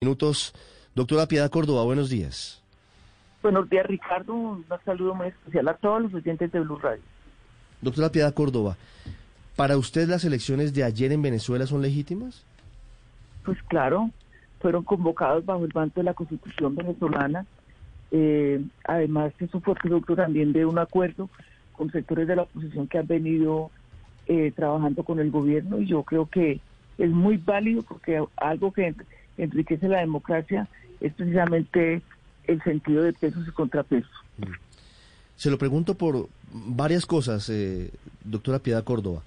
minutos. Doctora Piedad Córdoba, buenos días. Buenos días, Ricardo. Un saludo muy especial a todos los oyentes de Blue Radio. Doctora Piedad Córdoba, ¿para usted las elecciones de ayer en Venezuela son legítimas? Pues claro, fueron convocados bajo el manto de la Constitución venezolana. Eh, además, eso fue producto también de un acuerdo con sectores de la oposición que han venido eh, trabajando con el gobierno y yo creo que es muy válido porque algo que enriquece la democracia es precisamente el sentido de pesos y contrapesos. Mm. Se lo pregunto por varias cosas, eh, doctora Piedad Córdoba.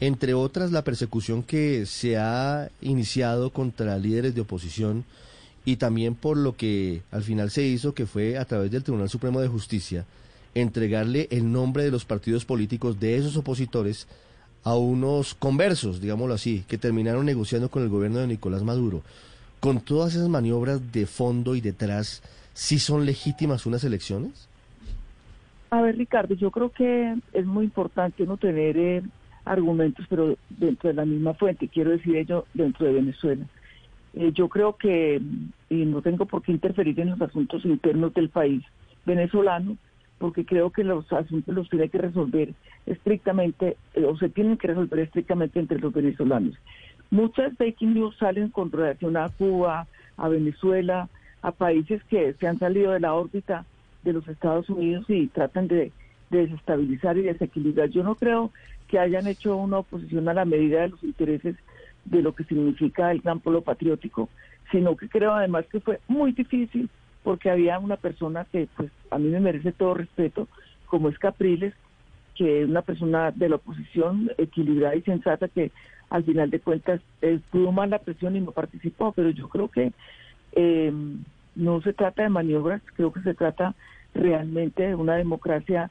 Entre otras, la persecución que se ha iniciado contra líderes de oposición y también por lo que al final se hizo, que fue a través del Tribunal Supremo de Justicia, entregarle el nombre de los partidos políticos de esos opositores a unos conversos, digámoslo así, que terminaron negociando con el gobierno de Nicolás Maduro con todas esas maniobras de fondo y detrás, ¿sí son legítimas unas elecciones? A ver, Ricardo, yo creo que es muy importante no tener eh, argumentos, pero dentro de la misma fuente, quiero decir ello, dentro de Venezuela. Eh, yo creo que, y no tengo por qué interferir en los asuntos internos del país venezolano, porque creo que los asuntos los tiene que resolver estrictamente, eh, o se tienen que resolver estrictamente entre los venezolanos. Muchas fake news salen con relación a Cuba, a Venezuela, a países que se han salido de la órbita de los Estados Unidos y tratan de, desestabilizar y desequilibrar. Yo no creo que hayan hecho una oposición a la medida de los intereses de lo que significa el gran polo patriótico, sino que creo además que fue muy difícil porque había una persona que pues a mí me merece todo respeto, como es Capriles, que es una persona de la oposición equilibrada y sensata que al final de cuentas eh, pudo más la presión y no participó, pero yo creo que eh, no se trata de maniobras, creo que se trata realmente de una democracia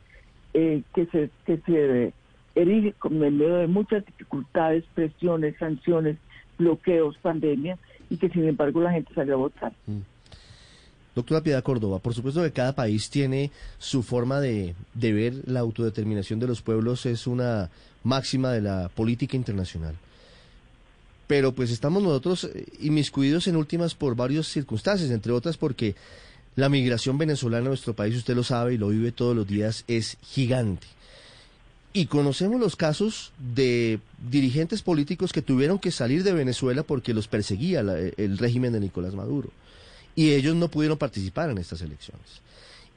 eh, que se que se erige con el medio de muchas dificultades, presiones, sanciones, bloqueos, pandemia, y que sin embargo la gente salió a votar. Mm. Doctora Piedad Córdoba, por supuesto que cada país tiene su forma de, de, ver la autodeterminación de los pueblos, es una máxima de la política internacional pero pues estamos nosotros eh, inmiscuidos en últimas por varias circunstancias, entre otras porque la migración venezolana a nuestro país, usted lo sabe y lo vive todos los días, es gigante. Y conocemos los casos de dirigentes políticos que tuvieron que salir de Venezuela porque los perseguía el régimen de Nicolás Maduro. Y ellos no pudieron participar en estas elecciones.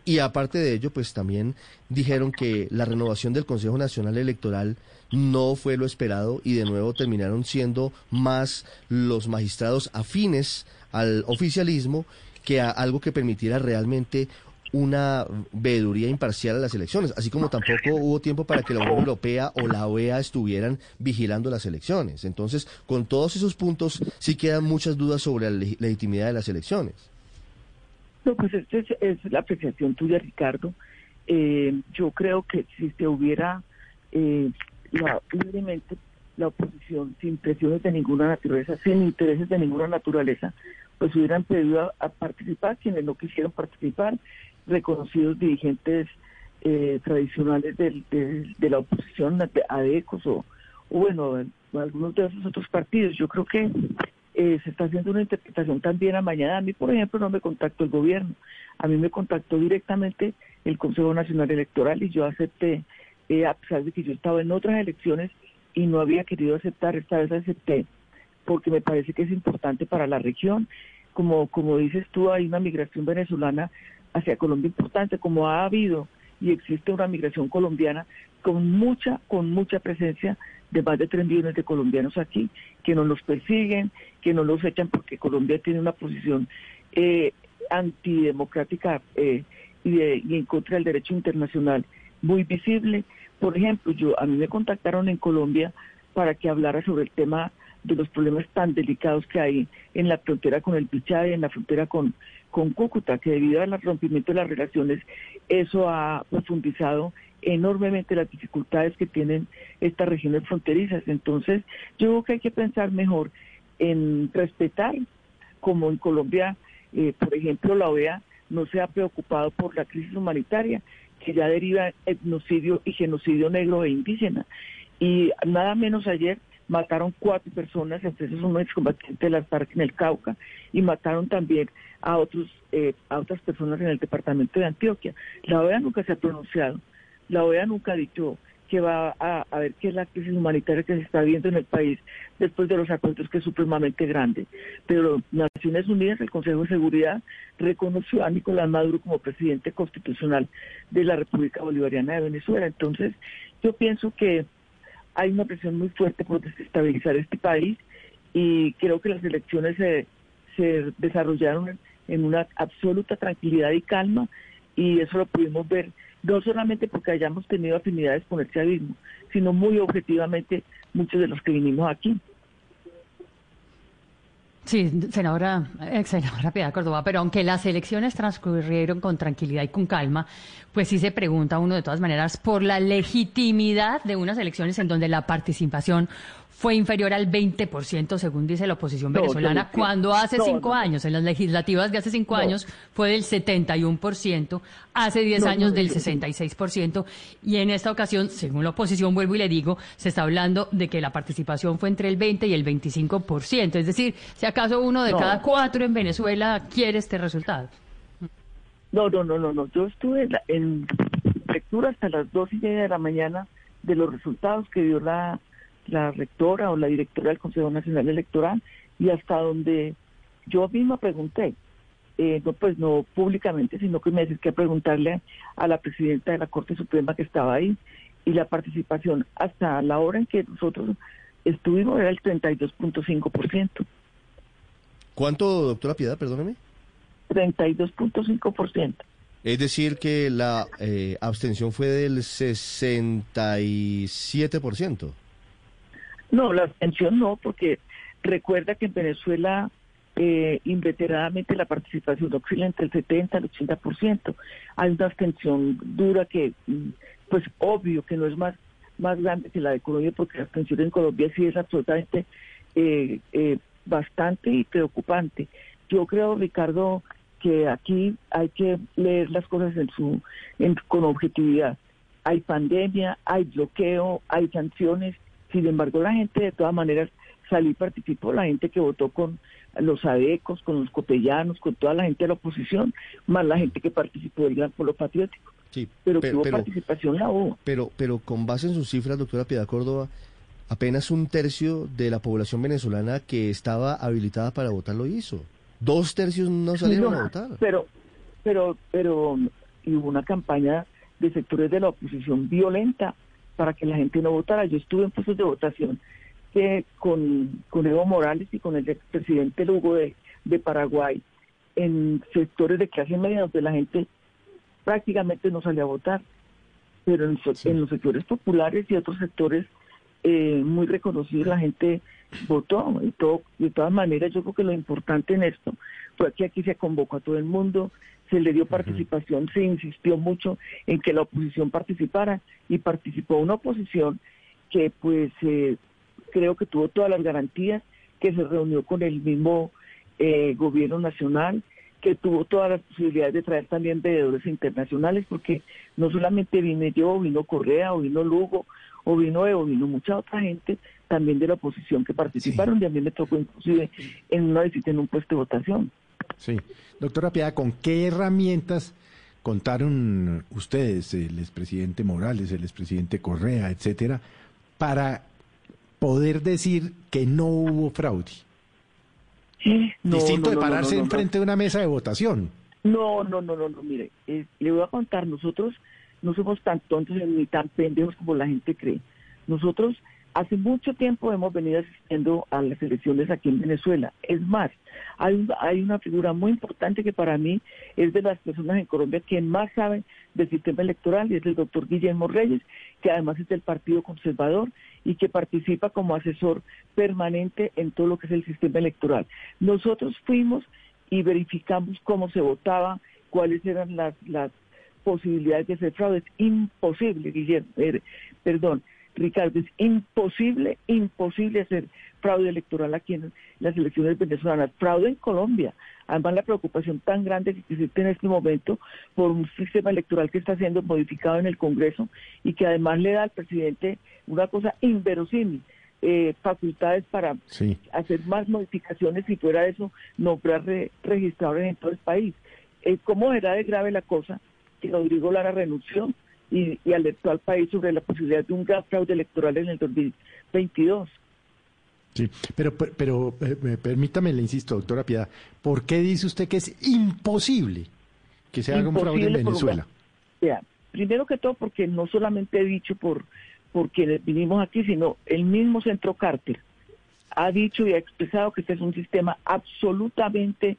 Y aparte de ello, pues también dijeron que la renovación del Consejo Nacional Electoral no fue lo esperado y de nuevo terminaron siendo más los magistrados afines al oficialismo que a algo que permitiera realmente una veeduría imparcial a las elecciones, así como tampoco hubo tiempo para que la Unión Europea o la OEA estuvieran vigilando las elecciones. Entonces, con todos esos puntos sí quedan muchas dudas sobre la legitimidad de las elecciones. No, pues esta es, la apreciación tuya, Ricardo. Eh, yo creo que si se hubiera eh, la, libremente la oposición, sin presiones de ninguna naturaleza, sin intereses de ninguna naturaleza, pues hubieran pedido a, participar quienes no quisieron participar, reconocidos dirigentes eh, tradicionales de, la oposición, ADECOS o, o bueno, algunos de esos otros partidos. Yo creo que eh, se está haciendo una interpretación también a mañana. A mí, por ejemplo, no me contactó el gobierno. A mí me contactó directamente el Consejo Nacional Electoral y yo acepté, eh, a pesar de que yo estaba en otras elecciones y no había querido aceptar, esta vez acepté, porque me parece que es importante para la región. Como, como dices tú, hay una migración venezolana hacia Colombia importante, como ha habido y existe una migración colombiana con mucha, con mucha presencia de más de 3 millones de colombianos aquí, que no los persiguen, que no los echan porque Colombia tiene una posición eh, antidemocrática eh, y, y en contra del derecho internacional muy visible. Por ejemplo, yo a mí me contactaron en Colombia para que hablara sobre el tema de los problemas tan delicados que hay en la frontera con el Pichá en la frontera con, con Cúcuta, que debido al rompimiento de las relaciones, eso ha profundizado enormemente las dificultades que tienen estas regiones fronterizas. Entonces, yo creo que hay que pensar mejor en respetar, como en Colombia, eh, por ejemplo, la OEA no se ha preocupado por la crisis humanitaria, que ya deriva etnocidio y genocidio negro e indígena. Y nada menos ayer mataron cuatro personas, entre esos un excombatiente de las FARC en el Cauca, y mataron también a otros eh, a otras personas en el departamento de Antioquia. La OEA nunca se ha pronunciado, la OEA nunca ha dicho que va a, ver qué es la crisis humanitaria que se está viendo en el país después de los acuerdos que es supremamente grande. Pero Naciones Unidas, el Consejo de Seguridad, reconoció a Nicolás Maduro como presidente constitucional de la República Bolivariana de Venezuela. Entonces, yo pienso que hay una presión muy fuerte por desestabilizar este país y creo que las elecciones se, se desarrollaron en una absoluta tranquilidad y calma y eso lo pudimos ver no solamente porque hayamos tenido afinidades con el chavismo, sino muy objetivamente muchos de los que vinimos aquí. Sí, senadora, senadora Piedad Córdoba, pero aunque las elecciones transcurrieron con tranquilidad y con calma, pues sí se pregunta uno de todas maneras por la legitimidad de unas elecciones en donde la participación fue inferior al 20%, según dice la oposición venezolana, cuando hace cinco años, en las legislativas de hace cinco años, fue del 71%, hace diez años del 66%, y en esta ocasión, según la oposición, vuelvo y le digo, se está hablando de que la participación fue entre el 20 y el 25%. Es decir, si acaso uno de cada cuatro en Venezuela quiere este resultado. No, no, no, no, no. Yo estuve en lectura hasta las dos y media de la mañana de los resultados que dio la la rectora o la directora del Consejo Nacional Electoral y hasta donde yo misma pregunté, eh, no pues no públicamente, sino que me decís que preguntarle a la presidenta de la Corte Suprema que estaba ahí y la participación hasta la hora en que nosotros estuvimos era el 32.5%. ¿Cuánto, doctora Piedad, perdóneme? 32.5%. Es decir, que la eh, abstención fue del 67%. No, la abstención no, porque recuerda que en Venezuela eh, inveteradamente la participación oscila entre el 70 y el 80%. Hay una abstención dura que, mm, pues obvio que no es más, más grande que la de Colombia, porque la abstención en Colombia sí es absolutamente eh, eh, bastante y preocupante. Yo creo, Ricardo, que aquí hay que leer las cosas en su, en, con objetividad. Hay pandemia, hay bloqueo, hay sanciones sin embargo, la gente de todas maneras salió y participó, la gente que votó con los adecos, con los copellanos, con toda la gente de la oposición, más la gente que participó del Gran Polo Patriótico. Sí, pero, que hubo participación la hubo. Pero, pero con base en sus cifras, doctora Piedad Córdoba, apenas un tercio de la población venezolana que estaba habilitada para votar lo hizo. Dos tercios no salieron a votar. Pero, pero, pero hubo una campaña de sectores de la oposición violenta para que la gente no votara. Yo estuve en puestos de votación que con, con Evo Morales y con el expresidente Lugo de, de Paraguay en sectores de clase media donde la gente prácticamente no salía a votar, pero en, en los sectores populares y otros sectores eh, muy reconocidos la gente votó. Y todo, de todas maneras yo creo que lo importante en esto fue que aquí se convocó a todo el mundo, se le dio participación, se insistió mucho en que la oposición participara y participó una oposición que pues eh, creo que tuvo todas las garantías, que se reunió con el mismo eh, gobierno nacional, que tuvo todas las posibilidades de traer también veedores internacionales, porque no solamente vine yo, vino Correa, o vino Lugo, o vino Evo, vino mucha otra gente también de la oposición que participaron, y a mí me tocó inclusive en una visita en un puesto de votación. Sí. Doctora Piedad, ¿con qué herramientas contaron ustedes, el expresidente Morales, el expresidente Correa, etcétera, para poder decir que no hubo fraude? Distinto de pararse enfrente de una mesa de votación. No, no, no, no, no, mire, eh, le voy a contar, nosotros no somos tan tontos ni tan pendejos como la gente cree. Nosotros Hace mucho tiempo hemos venido asistiendo a las elecciones aquí en Venezuela. Es más, hay, hay una figura muy importante que para mí es de las personas en Colombia que más saben del sistema electoral y es el doctor Guillermo Reyes, que además es del Partido Conservador y que participa como asesor permanente en todo lo que es el sistema electoral. Nosotros fuimos y verificamos cómo se votaba, cuáles eran las, las posibilidades de hacer fraude. Es imposible, Guillermo, eh, perdón, Ricardo, es imposible, imposible hacer fraude electoral aquí en las elecciones venezolanas, fraude en Colombia. Además, la preocupación tan grande que existe en este momento por un sistema electoral que está siendo modificado en el Congreso y que además le da al presidente una cosa inverosímil, eh, facultades para Sí. hacer más modificaciones y fuera de eso nombrar re- registradores en todo el país. Eh, ¿Cómo era de grave la cosa que Rodrigo Lara renunció y, y alertó al país sobre la posibilidad de un gran fraude electoral en el 2022? Sí, pero, pero, eh, permítame, le insisto, doctora Piedad, ¿por qué dice usted que es imposible que se haga un fraude en Venezuela? Vea, primero que todo porque no solamente he dicho por, por quienes vinimos aquí, sino el mismo Centro Carter ha dicho y ha expresado que este es un sistema absolutamente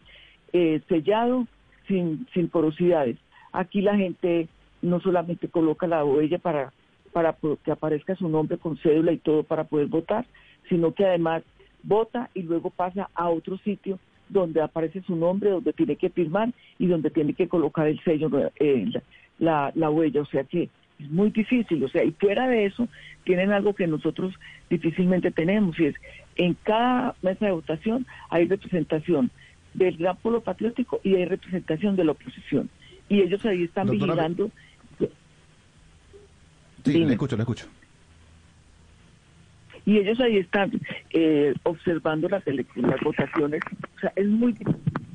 eh, sellado, sin, sin porosidades. Aquí la gente no solamente coloca la huella para, para que aparezca su nombre con cédula y todo para poder votar, sino que además vota y luego pasa a otro sitio donde aparece su nombre, donde tiene que firmar y donde tiene que colocar el sello, eh, la, la, la huella. O sea que es muy difícil. O sea, y fuera de eso, tienen algo que nosotros difícilmente tenemos y es en cada mesa de votación hay representación del gran polo patriótico y hay representación de la oposición. Y ellos ahí están Doctora, vigilando. Sí, Dime. le escucho, le escucho. y ellos ahí están eh, observando las elecciones, las votaciones. O sea, es muy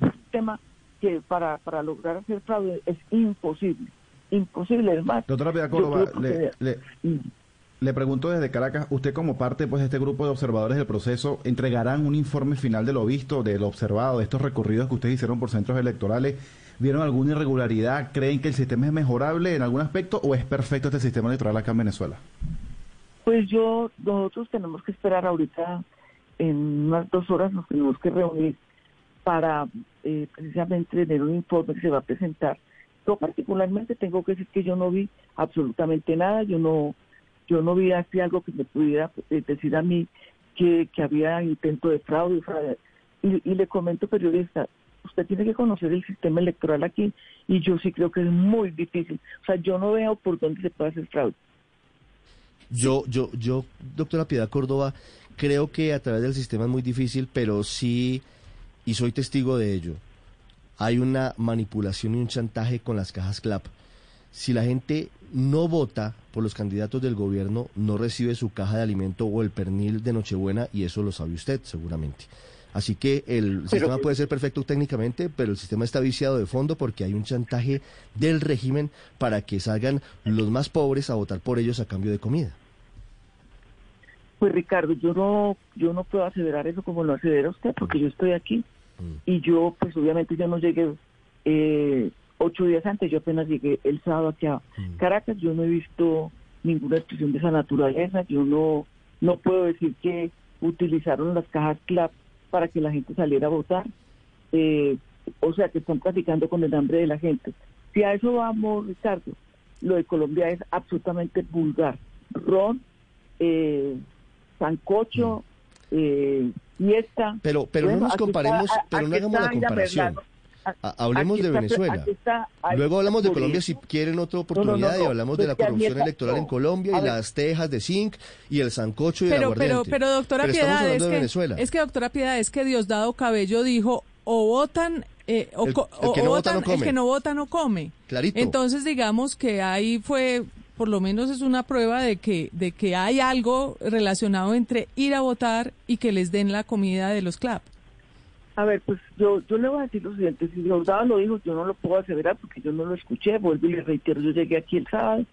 un tema que para, para lograr hacer fraude es imposible. Imposible, es más. Doctora yo Córdoba, le, le- Mm. le pregunto desde Caracas, usted como parte pues, de este grupo de observadores del proceso, ¿entregarán un informe final de lo visto, de lo observado, de estos recorridos que ustedes hicieron por centros electorales? ¿Vieron alguna irregularidad? ¿Creen que el sistema es mejorable en algún aspecto o es perfecto este sistema electoral acá en Venezuela? Pues yo, nosotros tenemos que esperar ahorita, en unas dos horas nos tenemos que reunir para eh, precisamente tener un informe que se va a presentar. Yo particularmente tengo que decir que yo no vi absolutamente nada, yo no yo no vi así algo que me pudiera eh, decir a mí que, que había intento de fraude. fraude. Y, y le comento, periodista, usted tiene que conocer el sistema electoral aquí y yo sí creo que es muy difícil. O sea, yo no veo por dónde se puede hacer fraude. Yo, yo, yo, doctora Piedad Córdoba, creo que a través del sistema es muy difícil, pero sí, y soy testigo de ello, hay una manipulación y un chantaje con las cajas CLAP. Si la gente no vota por los candidatos del gobierno, no recibe su caja de alimento o el pernil de Nochebuena, y eso lo sabe usted seguramente. Así que el sistema puede ser perfecto técnicamente, pero el sistema está viciado de fondo porque hay un chantaje del régimen para que salgan los más pobres a votar por ellos a cambio de comida. Pues Ricardo, yo no, yo no puedo aseverar eso como lo asevera usted, porque yo estoy aquí Mm. y yo, pues obviamente yo no llegué eh, ocho días antes, yo apenas llegué el sábado aquí a Mm. Caracas, yo no he visto ninguna expresión de esa naturaleza, yo no, no puedo decir que utilizaron las cajas CLAP para que la gente saliera a votar, eh, o sea que están platicando con el hambre de la gente. Si a eso vamos, Ricardo, lo de Colombia es absolutamente vulgar. Ron, eh, sancocho, eh, fiesta. Pero, pero Bueno, no nos comparemos, está- pero no hagamos la comparación. Merlano. Hablemos de Venezuela. está- Luego hablamos de Colombia eso. si quieren otra no, oportunidad no, y hablamos de la corrupción electoral en. Colombia A y ver. las tejas de zinc y el sancocho y el pero, pero, aguardiente. pero doctora Pero Piedad, es de que, Venezuela. es que doctora Piedad, es que Diosdado Cabello dijo o votan eh, o, El- el que no vota no votan, el come. que no vota no come. Clarito. Entonces digamos que ahí fue, por lo menos es una prueba de que de que hay algo relacionado entre ir a votar y que les den la comida de los CLAP. A ver, pues yo, yo le voy a decir lo siguiente, si Diosdado lo dijo, yo no lo puedo aseverar porque yo no lo escuché, vuelvo y le reitero, yo llegué aquí el sábado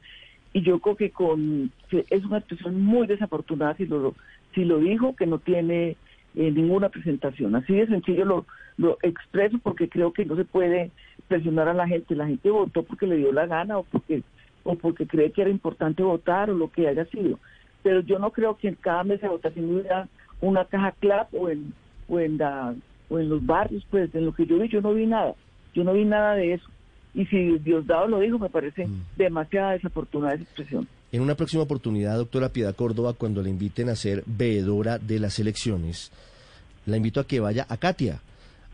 y yo creo que con es una expresión muy desafortunada si lo, si lo dijo, que no tiene eh, ninguna presentación. Así de sencillo lo, lo expreso porque creo que no se puede presionar a la gente. La gente votó porque le dio la gana o porque, o porque cree que era importante votar o lo que haya sido. Pero yo no creo que en cada mesa de votación hubiera una caja CLAP o en, o en, la, o en los barrios, pues en lo que yo vi, yo no vi nada. Yo no vi nada de eso. Y si Diosdado lo dijo, me parece Mm. demasiada desafortunada esa expresión. En una próxima oportunidad, doctora Piedad Córdoba, cuando le inviten a ser veedora de las elecciones, la invito a que vaya a Katia,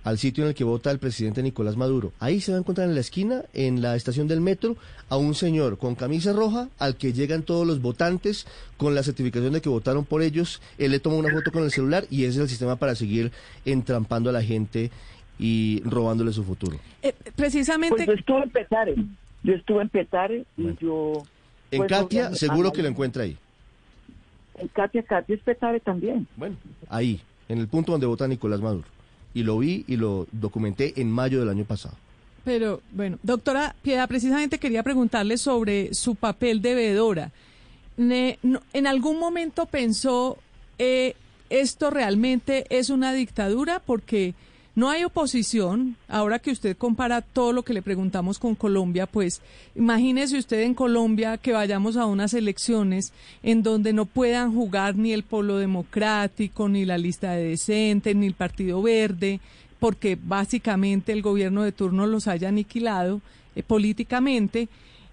al sitio en el que vota el presidente Nicolás Maduro. Ahí se va a encontrar en la esquina, en la estación del metro, a un señor con camisa roja al que llegan todos los votantes con la certificación de que votaron por ellos. Él le toma una foto con el celular y ese es el sistema para seguir entrampando a la gente y robándole su futuro. Eh, precisamente Pues yo estuve en Petare, yo estuve en Petare y Bueno. yo... En pues, Katia, obviamente, seguro que lo encuentra ahí. en Katia, Katia es Petare también. Bueno, ahí, en el punto donde vota Nicolás Maduro. Y lo vi y lo documenté en mayo del año pasado. Pero bueno, doctora Piedad, precisamente quería preguntarle sobre su papel de veedora. ¿En algún momento pensó eh, esto realmente es una dictadura? Porque no hay oposición. Ahora que usted compara todo lo que le preguntamos con Colombia, pues imagínese usted en Colombia que vayamos a unas elecciones en donde no puedan jugar ni el Polo Democrático, ni la lista de decente, ni el Partido Verde, porque básicamente el gobierno de turno los haya aniquilado eh, políticamente.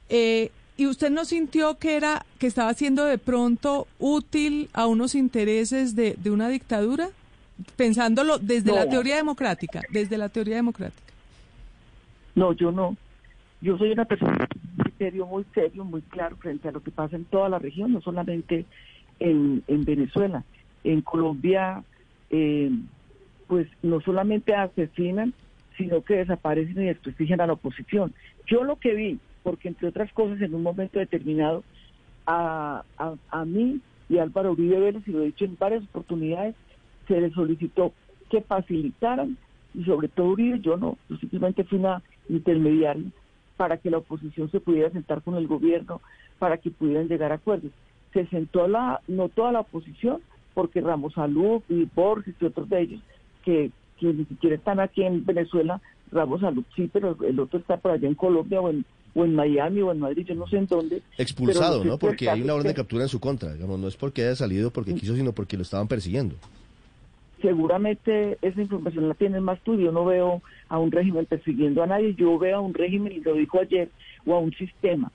Eh, ¿Y usted no sintió que era que estaba siendo de pronto útil a unos intereses de, de una dictadura? Pensándolo desde la teoría democrática, desde la teoría democrática. No, yo no. Yo soy una persona serio, muy serio, muy claro frente a lo que pasa en toda la región, no solamente en, en Venezuela. En Colombia, eh, pues no solamente asesinan, sino que desaparecen y desprestigian a la oposición. Yo lo que vi, porque entre otras cosas, en un momento determinado, a, a, a mí y a Álvaro Uribe Vélez, y lo he dicho en varias oportunidades, se le solicitó que facilitaran, y sobre todo Uribe, yo no, yo simplemente fui una intermediaria para que la oposición se pudiera sentar con el gobierno, para que pudieran llegar a acuerdos. Se sentó la, no toda la oposición, porque Ramos Salud y Borges y otros de ellos, que, que ni siquiera están aquí en Venezuela, Ramos Salud sí, pero el otro está por allá en Colombia o en, o en Miami o en Madrid, yo no sé en dónde. Expulsado, ¿no? Porque hay una orden de captura en su contra, digamos, no es porque haya salido porque quiso, sino porque lo estaban persiguiendo seguramente esa información la tienen más tú. Yo no veo a un régimen persiguiendo a nadie, yo veo a un régimen, y lo dijo ayer, o a un sistema.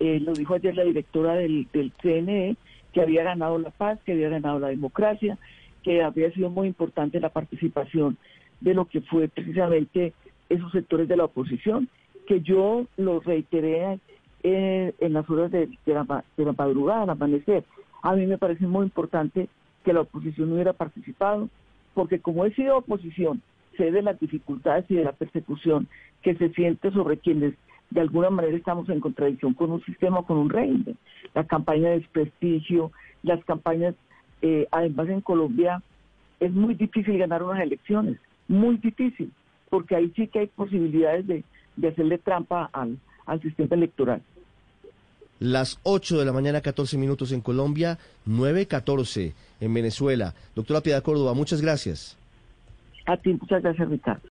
Eh, lo dijo ayer la directora del, del CNE, que había ganado la paz, que había ganado la democracia, que había sido muy importante la participación de lo que fue precisamente esos sectores de la oposición, que yo lo reiteré eh, en las horas de, de, la, de la madrugada, al amanecer. A mí me parece muy importante que la oposición hubiera participado, porque como he sido oposición, sé de las dificultades y de la persecución que se siente sobre quienes de alguna manera estamos en contradicción con un sistema o con un régimen. La campaña de desprestigio, las campañas, eh, además en Colombia es muy difícil ganar unas elecciones, muy difícil, porque ahí sí que hay posibilidades de, de hacerle trampa al, al sistema electoral. Las 8 de la mañana, 14 minutos en Colombia, 9.14 en Venezuela. Doctora Piedad Córdoba, muchas gracias. A ti, muchas gracias, Ricardo.